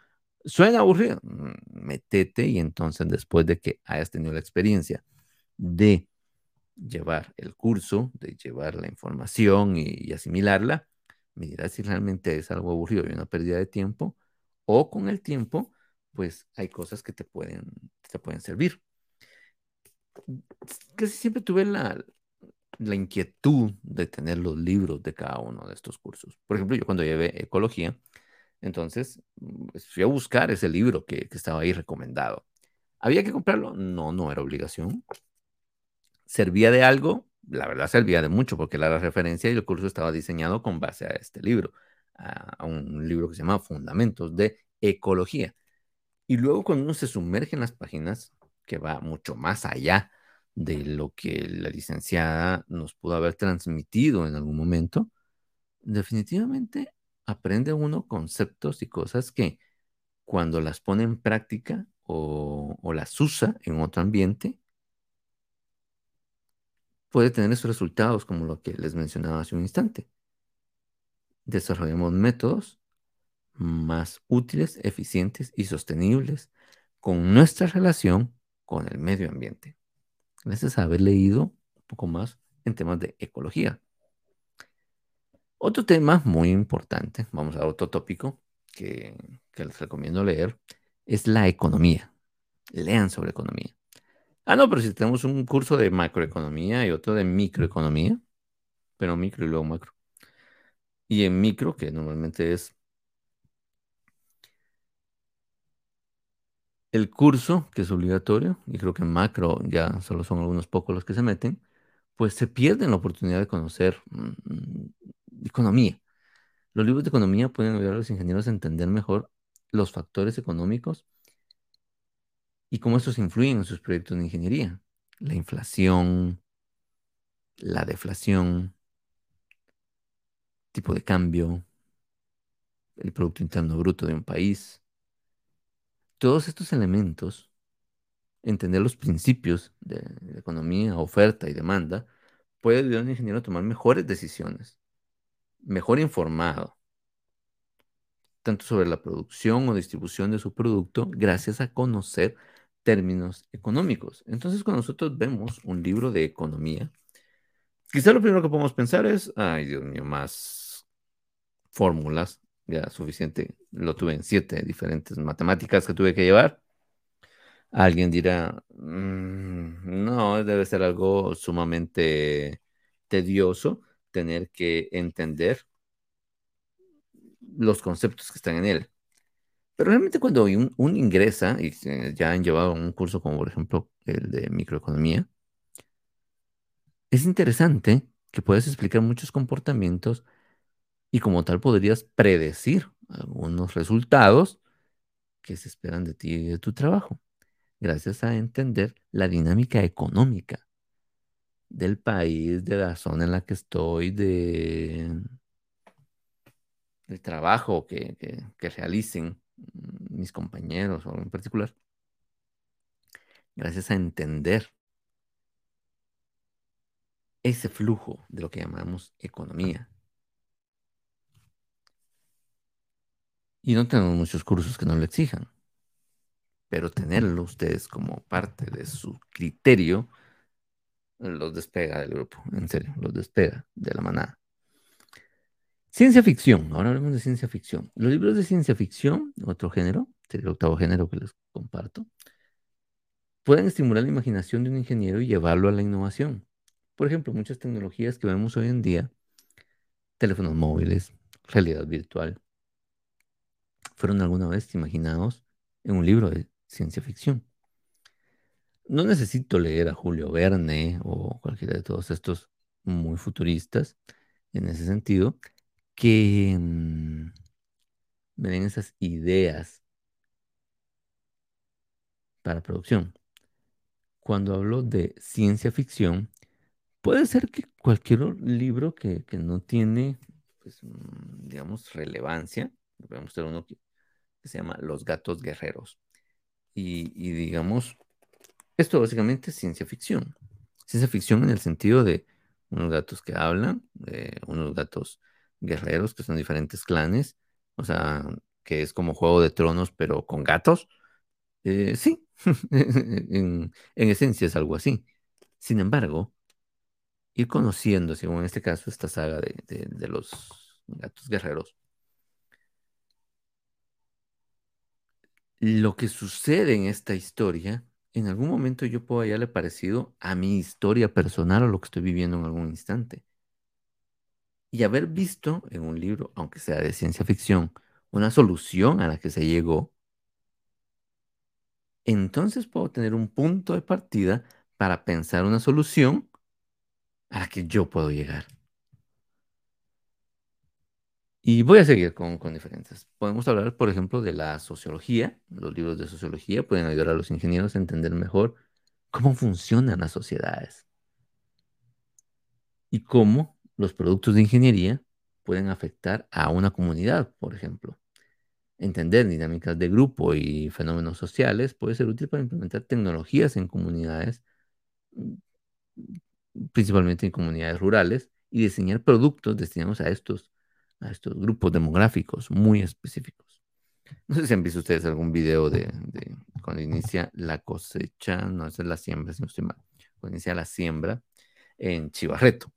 A: Suena aburrido, mm, metete y entonces después de que hayas tenido la experiencia de llevar el curso, de llevar la información y, asimilarla, me dirás si realmente es algo aburrido y una pérdida de tiempo, o con el tiempo, pues hay cosas que te pueden, te pueden servir. Casi siempre tuve la, la inquietud de tener los libros de cada uno de estos cursos. Por ejemplo, yo cuando llevé ecología, entonces pues, fui a buscar ese libro que, que estaba ahí recomendado. ¿Había que comprarlo? No, no era obligación servía de algo, la verdad servía de mucho porque la referencia y el curso estaba diseñado con base a este libro, a, un libro que se llama Fundamentos de Ecología. Y luego cuando uno se sumerge en las páginas, que va mucho más allá de lo que la licenciada nos pudo haber transmitido en algún momento, definitivamente aprende uno conceptos y cosas que cuando las pone en práctica o, las usa en otro ambiente, puede tener esos resultados como lo que les mencionaba hace un instante. Desarrollamos métodos más útiles, eficientes y sostenibles con nuestra relación con el medio ambiente. Gracias a haber leído un poco más en temas de ecología. Otro tema muy importante, vamos a otro tópico que, que les recomiendo leer, es la economía. Lean sobre economía. Ah, no, pero si tenemos un curso de macroeconomía y otro de microeconomía, pero micro y luego macro. Y en micro, que normalmente es el curso, que es obligatorio, y creo que en macro ya solo son algunos pocos los que se meten, pues se pierden la oportunidad de conocer mm, economía. Los libros de economía pueden ayudar a los ingenieros a entender mejor los factores económicos y cómo estos influyen en sus proyectos de ingeniería. La inflación, la deflación, tipo de cambio, el Producto Interno Bruto de un país. Todos estos elementos, entender los principios de, economía, oferta y demanda, puede ayudar al ingeniero a tomar mejores decisiones, mejor informado, tanto sobre la producción o distribución de su producto, gracias a conocer términos económicos. Entonces, cuando nosotros vemos un libro de economía, quizá lo primero que podemos pensar es, ay, Dios mío, más fórmulas, ya suficiente, lo tuve en siete diferentes matemáticas que tuve que llevar. Alguien dirá, mm, no, debe ser algo sumamente tedioso tener que entender los conceptos que están en él. Pero realmente cuando un, ingresa y ya han llevado un curso como por ejemplo el de microeconomía, es interesante que puedas explicar muchos comportamientos y como tal podrías predecir algunos resultados que se esperan de ti y de tu trabajo, gracias a entender la dinámica económica del país, de la zona en la que estoy, de, del trabajo que, que realicen mis compañeros o en particular, gracias a entender ese flujo de lo que llamamos economía. Y no tenemos muchos cursos que no lo exijan, pero tenerlo ustedes como parte de su criterio los despega del grupo, en serio, los despega de la manada. Ciencia ficción, ahora hablamos de ciencia ficción. Los libros de ciencia ficción, otro género, el octavo género que les comparto, pueden estimular la imaginación de un ingeniero y llevarlo a la innovación. Por ejemplo, muchas tecnologías que vemos hoy en día, teléfonos móviles, realidad virtual, fueron alguna vez imaginados en un libro de ciencia ficción. No necesito leer a Julio Verne o cualquiera de todos estos muy futuristas en ese sentido que mm, me den esas ideas para producción. Cuando hablo de ciencia ficción, puede ser que cualquier libro que, que no tiene, pues, mm, digamos, relevancia, voy a mostrar uno que, se llama Los gatos guerreros. Y, digamos, esto básicamente es ciencia ficción. Ciencia ficción en el sentido de unos gatos que hablan, de unos gatos guerreros que son diferentes clanes, o sea, que es como Juego de Tronos, pero con gatos. Eh, sí, *laughs* en, en esencia es algo así. Sin embargo, ir conociendo, según en este caso, esta saga de los gatos guerreros, lo que sucede en esta historia, en algún momento yo puedo hallarle parecido a mi historia personal o lo que estoy viviendo en algún instante. Y haber visto en un libro, aunque sea de ciencia ficción, una solución a la que se llegó, entonces puedo tener un punto de partida para pensar una solución a la que yo puedo llegar. Y voy a seguir con, con diferentes. Podemos hablar, por ejemplo, de la sociología. Los libros de sociología pueden ayudar a los ingenieros a entender mejor cómo funcionan las sociedades y cómo los productos de ingeniería pueden afectar a una comunidad, por ejemplo. Entender dinámicas de grupo y fenómenos sociales puede ser útil para implementar tecnologías en comunidades, principalmente en comunidades rurales, y diseñar productos destinados a estos, a estos grupos demográficos muy específicos. No sé si han visto ustedes algún video de, de cuando inicia la cosecha, no, esa es la siembra, si no estoy mal, cuando inicia la siembra en Chivarreto.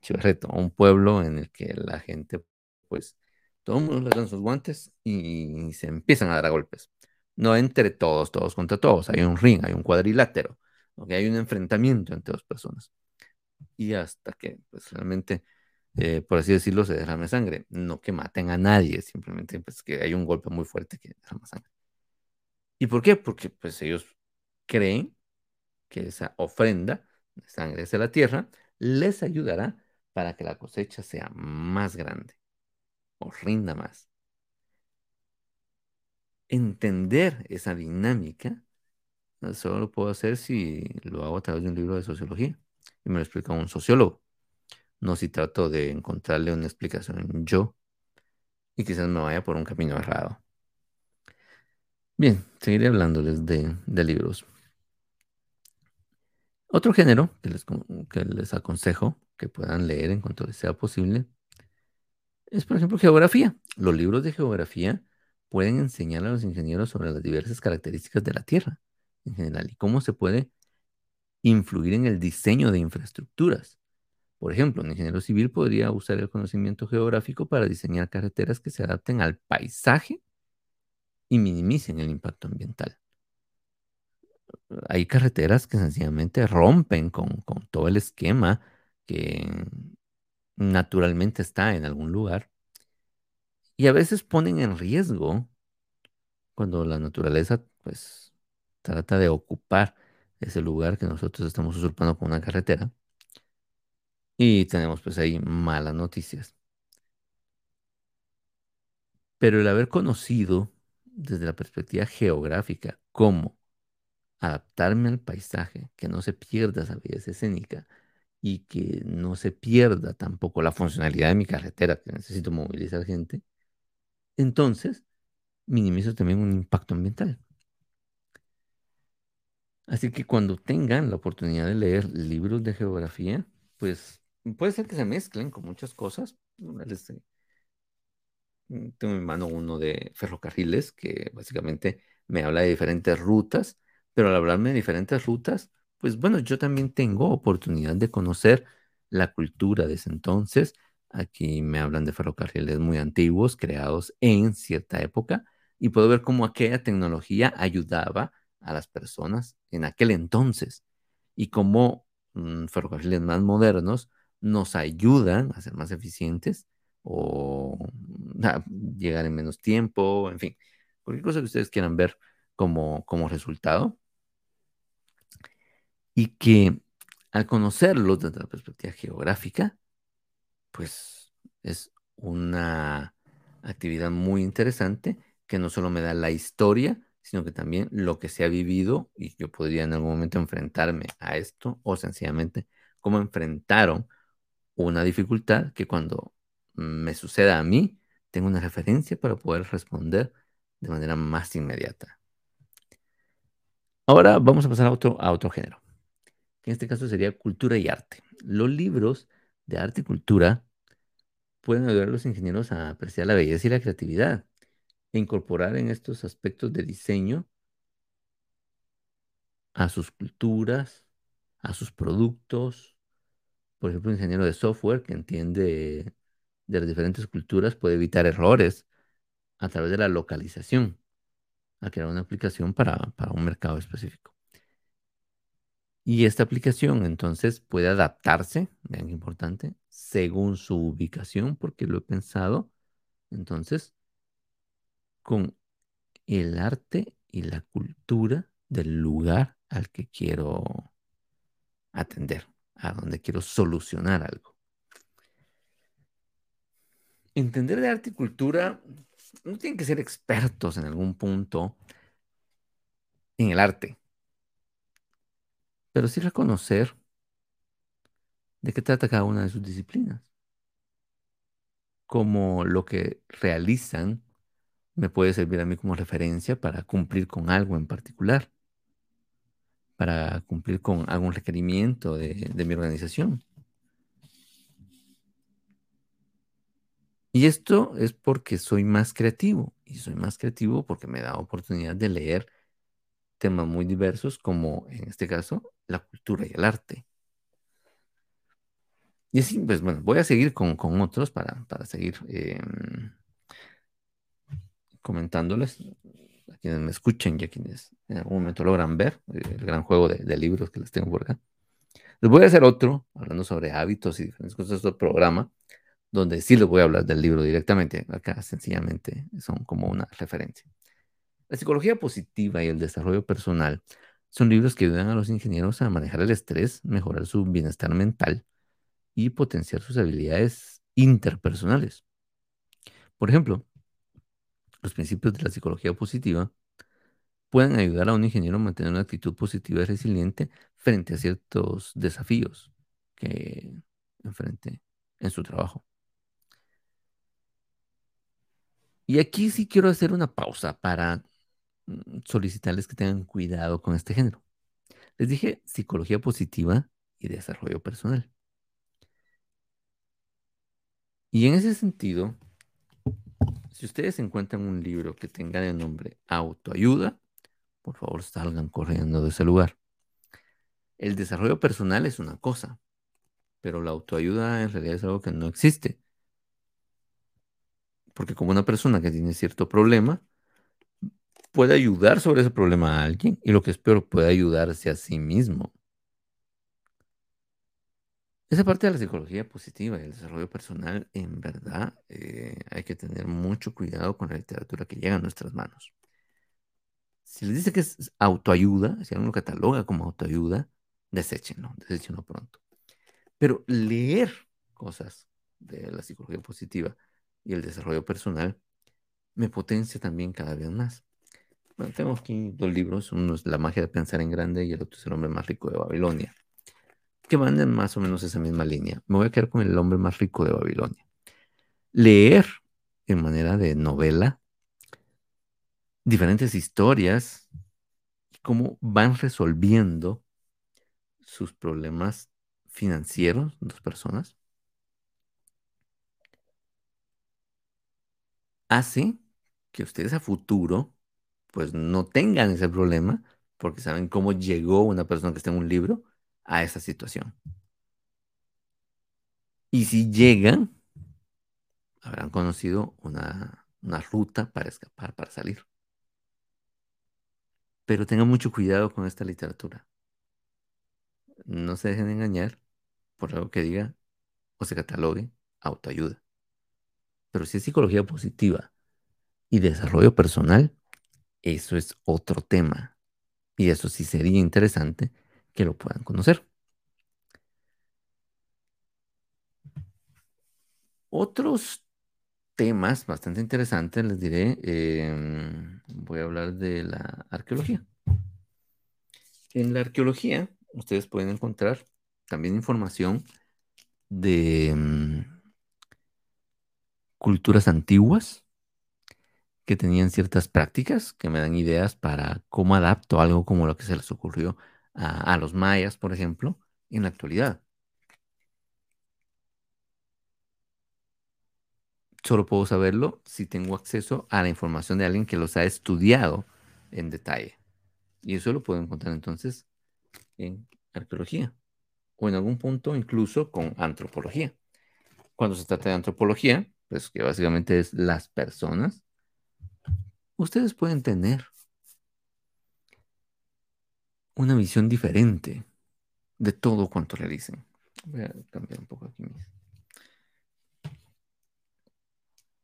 A: Chivarreto, un pueblo en el que la gente, pues, todo el mundo le dan sus guantes y se empiezan a dar a golpes. No entre todos, todos contra todos. Hay un ring, hay un cuadrilátero, ¿ok? Hay un enfrentamiento entre dos personas. Y hasta que, pues, realmente, eh, por así decirlo, se derrame sangre. No que maten a nadie, simplemente, pues, que hay un golpe muy fuerte que derrama sangre. ¿Y por qué? Porque, pues, ellos creen que esa ofrenda de sangre hacia la tierra les ayudará para que la cosecha sea más grande o rinda más. Entender esa dinámica solo lo puedo hacer si lo hago a través de un libro de sociología y me lo explica un sociólogo. No si trato de encontrarle una explicación yo y quizás me vaya por un camino errado. Bien, seguiré hablándoles de, libros. Otro género que les, que les aconsejo que puedan leer en cuanto les sea posible es, por ejemplo, geografía. Los libros de geografía pueden enseñar a los ingenieros sobre las diversas características de la Tierra en general y cómo se puede influir en el diseño de infraestructuras. Por ejemplo, un ingeniero civil podría usar el conocimiento geográfico para diseñar carreteras que se adapten al paisaje y minimicen el impacto ambiental. Hay carreteras que sencillamente rompen con, todo el esquema que naturalmente está en algún lugar y a veces ponen en riesgo cuando la naturaleza pues trata de ocupar ese lugar que nosotros estamos usurpando con una carretera y tenemos pues ahí malas noticias. Pero el haber conocido desde la perspectiva geográfica cómo adaptarme al paisaje, que no se pierda esa belleza escénica y que no se pierda tampoco la funcionalidad de mi carretera, que necesito movilizar gente, entonces minimizo también un impacto ambiental. Así que cuando tengan la oportunidad de leer libros de geografía, pues puede ser que se mezclen con muchas cosas. Eh, mm, Tengo en mano uno de ferrocarriles que básicamente me habla de diferentes rutas, pero al hablarme de diferentes rutas, pues bueno, yo también tengo oportunidad de conocer la cultura de ese entonces. Aquí me hablan de ferrocarriles muy antiguos, creados en cierta época, y puedo ver cómo aquella tecnología ayudaba a las personas en aquel entonces y cómo mm, ferrocarriles más modernos nos ayudan a ser más eficientes o mm, a llegar en menos tiempo, en fin, cualquier cosa que ustedes quieran ver como, como resultado. Y que al conocerlos desde la perspectiva geográfica, pues es una actividad muy interesante que no solo me da la historia, sino que también lo que se ha vivido y yo podría en algún momento enfrentarme a esto o sencillamente cómo enfrentaron una dificultad que cuando me suceda a mí, tengo una referencia para poder responder de manera más inmediata. Ahora vamos a pasar a otro, a otro género, que en este caso sería cultura y arte. Los libros de arte y cultura pueden ayudar a los ingenieros a apreciar la belleza y la creatividad e incorporar en estos aspectos de diseño a sus culturas, a sus productos. Por ejemplo, un ingeniero de software que entiende de las diferentes culturas puede evitar errores a través de la localización, a crear una aplicación para, para un mercado específico. Y esta aplicación entonces puede adaptarse, vean qué importante, según su ubicación, porque lo he pensado, entonces, con el arte y la cultura del lugar al que quiero atender, a donde quiero solucionar algo. Entender de arte y cultura no tienen que ser expertos en algún punto en el arte, pero sí reconocer de qué trata cada una de sus disciplinas, como lo que realizan me puede servir a mí como referencia para cumplir con algo en particular para cumplir con algún requerimiento de, mi organización. Y esto es porque soy más creativo. Y soy más creativo porque me da oportunidad de leer temas muy diversos como en este caso la cultura y el arte. Y así, pues bueno, voy a seguir con, otros para, seguir em, comentándoles quienes me escuchen y a quienes en algún momento logran ver eh, el gran juego de, libros que les tengo por acá. Les voy a hacer otro, hablando sobre hábitos y diferentes cosas de programa, donde sí les voy a hablar del libro directamente. Acá sencillamente son como una referencia. La psicología positiva y el desarrollo personal son libros que ayudan a los ingenieros a manejar el estrés, mejorar su bienestar mental y potenciar sus habilidades interpersonales. Por ejemplo, los principios de la psicología positiva pueden ayudar a un ingeniero a mantener una actitud positiva y resiliente frente a ciertos desafíos que enfrente en su trabajo. Y aquí sí quiero hacer una pausa para mm, solicitarles que tengan cuidado con este género. Les dije psicología positiva y desarrollo personal. Y en ese sentido, si ustedes encuentran un libro que tenga de nombre autoayuda, por favor salgan corriendo de ese lugar. El desarrollo personal es una cosa, pero la autoayuda en realidad es algo que no existe. Porque como una persona que tiene cierto problema, puede ayudar sobre ese problema a alguien y lo que es peor, puede ayudarse a sí mismo. Esa parte de la psicología positiva y el desarrollo personal, en verdad, eh, hay que tener mucho cuidado con la literatura que llega a nuestras manos. Si les dice que es autoayuda, si alguien lo cataloga como autoayuda, deséchenlo, deséchenlo pronto. Pero leer cosas de la psicología positiva y el desarrollo personal me potencia también cada vez más. Bueno, tengo aquí dos libros, uno es La magia de pensar en grande y el otro es El hombre más rico de Babilonia que van en más o menos esa misma línea. Me voy a quedar con el hombre más rico de Babilonia. Leer en manera de novela diferentes historias, cómo van resolviendo sus problemas financieros, dos personas, hace que ustedes a futuro pues no tengan ese problema porque saben cómo llegó una persona que está en un libro a esa situación. Y si llegan, habrán conocido una, ruta para escapar, para salir. Pero tengan mucho cuidado con esta literatura. No se dejen engañar por algo que diga o se catalogue autoayuda. Pero si es psicología positiva y desarrollo personal, eso es otro tema. Y eso sí sería interesante que lo puedan conocer. Otros temas bastante interesantes, les diré, em, voy a hablar de la arqueología. En la arqueología, ustedes pueden encontrar también información de mm, culturas antiguas que tenían ciertas prácticas que me dan ideas para cómo adapto algo como lo que se les ocurrió a, los mayas, por ejemplo, en la actualidad. Solo puedo saberlo si tengo acceso a la información de alguien que los ha estudiado en detalle. Y eso lo puedo encontrar entonces en arqueología o en algún punto incluso con antropología. Cuando se trata de antropología, pues que básicamente es las personas, ustedes pueden tener una visión diferente de todo cuanto realicen. Voy a cambiar un poco aquí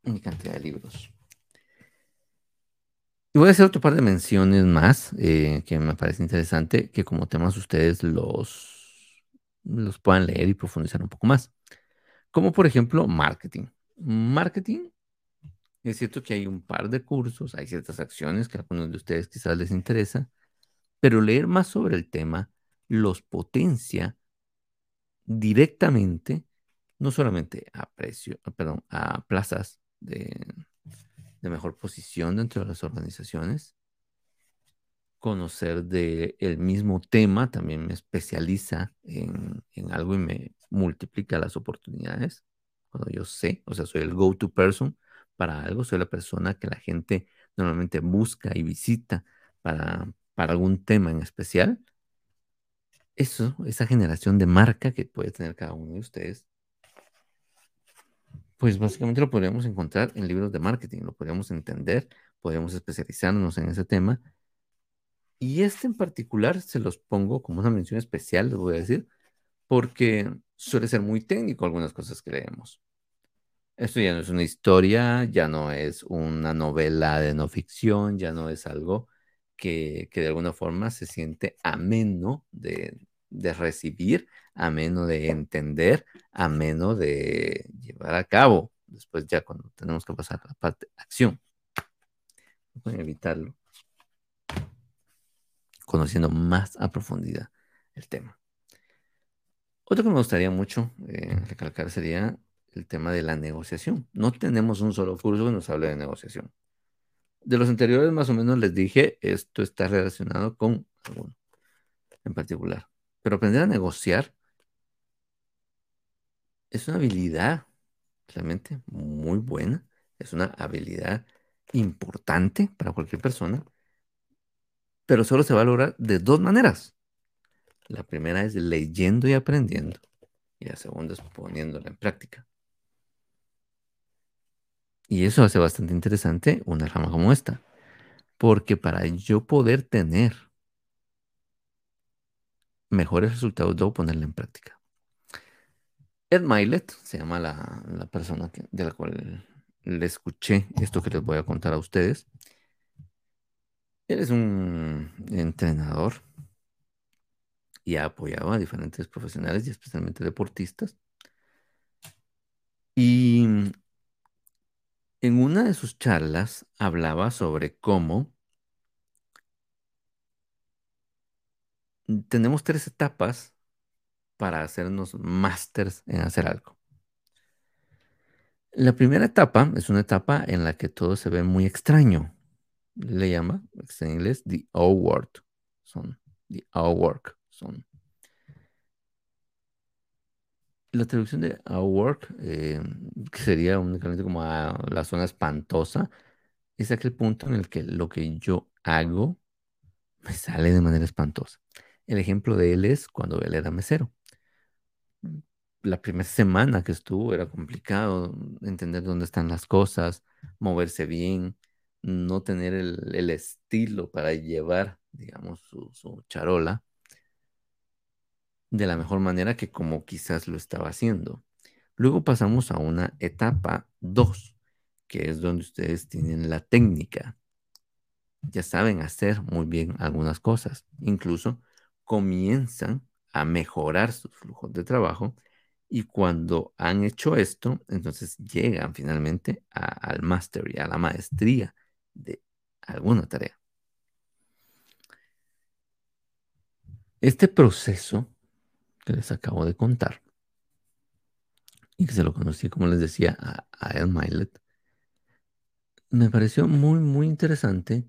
A: mi cantidad de libros. Y voy a hacer otro par de menciones más eh, que me parece interesante, que como temas ustedes los, los puedan leer y profundizar un poco más. Como por ejemplo marketing. Marketing, es cierto que hay un par de cursos, hay ciertas acciones que a algunos de ustedes quizás les interesa, pero leer más sobre el tema los potencia directamente, no solamente a precio, perdón, a plazas de, mejor posición dentro de las organizaciones. Conocer de el mismo tema también me especializa en, en algo y me multiplica las oportunidades. Cuando yo sé, o sea, soy el go-to person para algo, soy la persona que la gente normalmente busca y visita para, para algún tema en especial. Eso, esa generación de marca que puede tener cada uno de ustedes, pues básicamente lo podríamos encontrar en libros de marketing, lo podríamos entender, podríamos especializarnos en ese tema. Y este en particular se los pongo como una mención especial, les voy a decir, porque suele ser muy técnico algunas cosas que leemos. Esto ya no es una historia, ya no es una novela de no ficción, ya no es algo que, de alguna forma se siente ameno de, de recibir, ameno de entender, ameno de llevar a cabo. Después ya cuando tenemos que pasar a la parte de acción. Pueden evitarlo. Conociendo más a profundidad el tema. Otro que me gustaría mucho eh, recalcar sería el tema de la negociación. No tenemos un solo curso que nos hable de negociación. De los anteriores, más o menos les dije, esto está relacionado con alguno en particular. Pero aprender a negociar es una habilidad realmente muy buena. Es una habilidad importante para cualquier persona. Pero solo se va a lograr de dos maneras. La primera es leyendo y aprendiendo. Y la segunda es poniéndola en práctica. Y eso hace bastante interesante una rama como esta. Porque para yo poder tener mejores resultados debo ponerla en práctica. Ed Milet se llama la, persona de la cual le escuché esto que les voy a contar a ustedes. Él es un entrenador y ha apoyado a diferentes profesionales y especialmente deportistas. Y en una de sus charlas hablaba sobre cómo tenemos tres etapas para hacernos másters en hacer algo. La primera etapa es una etapa en la que todo se ve muy extraño. Le llama en inglés the awkward. Son the awkward. Son. La traducción de awkward, eh, que sería únicamente como a la zona espantosa, es aquel punto en el que lo que yo hago me sale de manera espantosa. El ejemplo de él es cuando él era mesero. La primera semana que estuvo era complicado entender dónde están las cosas, moverse bien, no tener el, estilo para llevar, digamos, su charola de la mejor manera que como quizás lo estaba haciendo. Luego pasamos a una etapa 2, que es donde ustedes tienen la técnica. Ya saben hacer muy bien algunas cosas. Incluso comienzan a mejorar sus flujos de trabajo y cuando han hecho esto, entonces llegan finalmente al máster y a la maestría de alguna tarea. Este proceso que les acabo de contar. Y que se lo conocí, como les decía, a, a Ed Milet, me pareció muy, muy interesante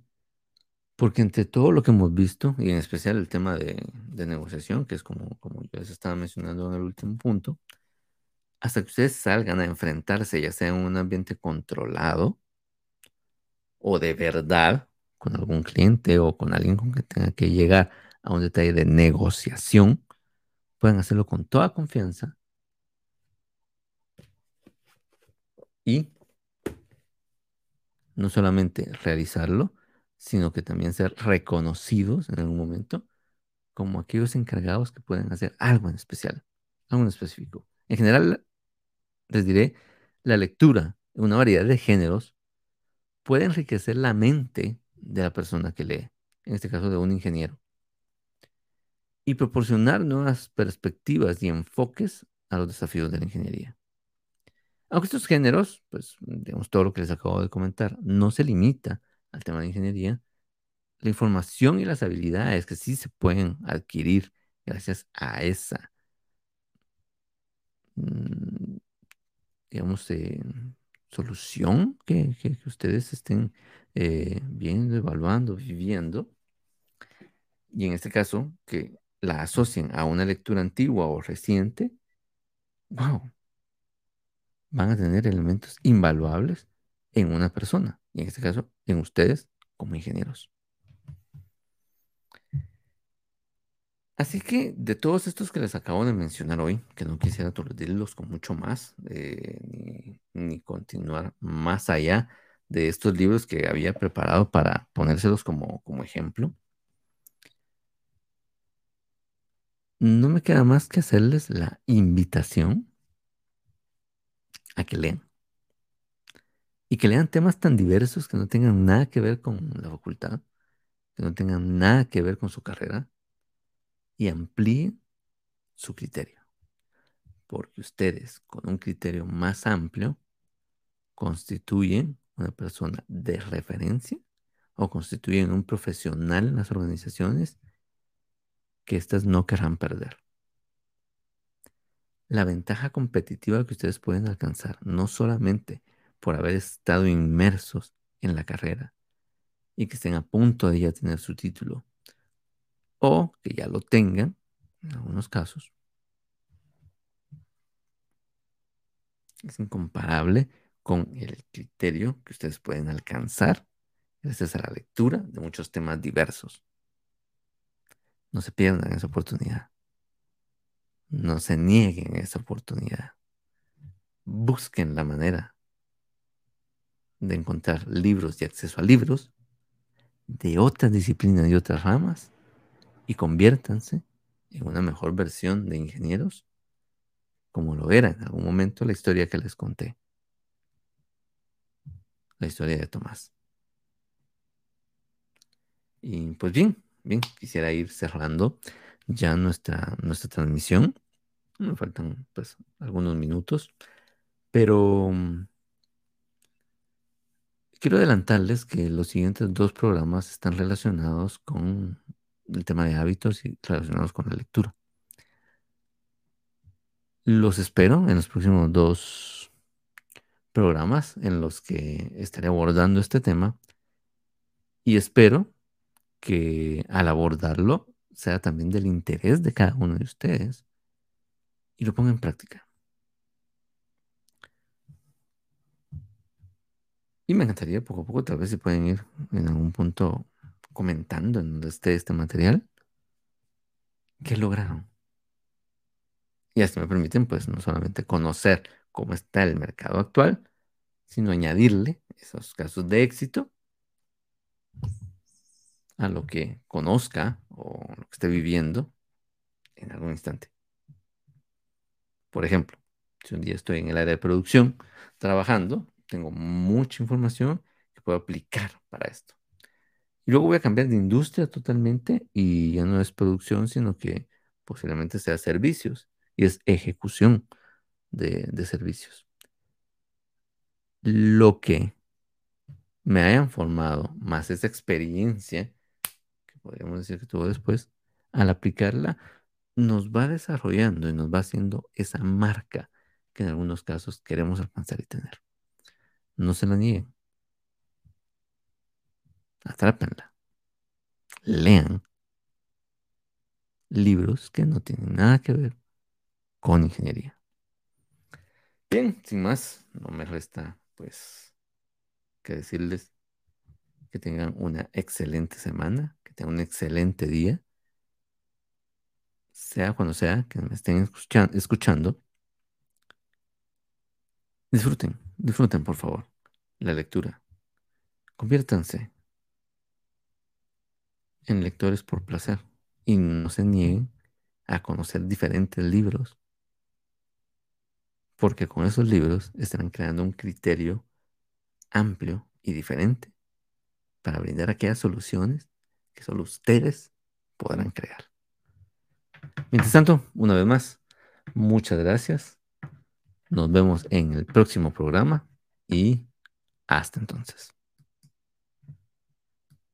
A: porque entre todo lo que hemos visto, y en especial el tema de, de negociación, que es como, como yo les estaba mencionando en el último punto, hasta que ustedes salgan a enfrentarse, ya sea en un ambiente controlado o de verdad con algún cliente o con alguien con que tenga que llegar a un detalle de negociación, pueden hacerlo con toda confianza y no solamente realizarlo, sino que también ser reconocidos en algún momento como aquellos encargados que pueden hacer algo en especial, algo en específico. En general, les diré, la lectura en una variedad de géneros puede enriquecer la mente de la persona que lee, en este caso de un ingeniero, y proporcionar nuevas perspectivas y enfoques a los desafíos de la ingeniería. Aunque estos géneros, pues, digamos, todo lo que les acabo de comentar, no se limita al tema de ingeniería, la información y las habilidades que sí se pueden adquirir gracias a esa, mm, digamos, eh, solución que, ustedes estén eh, viendo, evaluando, viviendo, y en este caso, que la asocien a una lectura antigua o reciente, wow, van a tener elementos invaluables en una persona, y en este caso, en ustedes como ingenieros. Así que de todos estos que les acabo de mencionar hoy, que no quisiera aturdirlos con mucho más, eh, ni, continuar más allá de estos libros que había preparado para ponérselos como, como ejemplo, no me queda más que hacerles la invitación a que lean. Y que lean temas tan diversos que no tengan nada que ver con la facultad, que no tengan nada que ver con su carrera, y amplíen su criterio. Porque ustedes, con un criterio más amplio, constituyen una persona de referencia o constituyen un profesional en las organizaciones que éstas no querrán perder. La ventaja competitiva que ustedes pueden alcanzar, no solamente por haber estado inmersos en la carrera y que estén a punto de ya tener su título, o que ya lo tengan, en algunos casos, es incomparable con el criterio que ustedes pueden alcanzar gracias a la lectura de muchos temas diversos. No se pierdan esa oportunidad. No se nieguen esa oportunidad. Busquen la manera de encontrar libros y acceso a libros de otras disciplinas y otras ramas y conviértanse en una mejor versión de ingenieros, como lo era en algún momento la historia que les conté, la historia de Tomás. Y pues bien, bien, quisiera ir cerrando ya nuestra, nuestra transmisión. Me faltan pues algunos minutos, pero mm, quiero adelantarles que los siguientes dos programas están relacionados con el tema de hábitos y relacionados con la lectura. Los espero en los próximos dos programas en los que estaré abordando este tema y espero que al abordarlo sea también del interés de cada uno de ustedes y lo ponga en práctica. Y me encantaría poco a poco, tal vez si pueden ir en algún punto comentando en donde esté este material, ¿qué lograron? Y así me permiten, pues, no solamente conocer cómo está el mercado actual, sino añadirle esos casos de éxito a lo que conozca o lo que esté viviendo en algún instante. Por ejemplo, si un día estoy en el área de producción trabajando, tengo mucha información que puedo aplicar para esto. Y luego voy a cambiar de industria totalmente y ya no es producción, sino que posiblemente sea servicios y es ejecución de, servicios. Lo que me hayan formado, más esa experiencia, podríamos decir que tuvo después, al aplicarla, nos va desarrollando y nos va haciendo esa marca que en algunos casos queremos alcanzar y tener. No se la nieguen. Atrápenla. Lean libros que no tienen nada que ver con ingeniería. Bien, sin más, no me resta pues que decirles que tengan una excelente semana, que tengan un excelente día, sea cuando sea que me estén escuchando. Disfruten, disfruten por favor la lectura. Conviértanse en lectores por placer y no se nieguen a conocer diferentes libros, porque con esos libros estarán creando un criterio amplio y diferente para brindar aquellas soluciones que solo ustedes podrán crear. Mientras tanto, una vez más, muchas gracias. Nos vemos en el próximo programa y hasta entonces.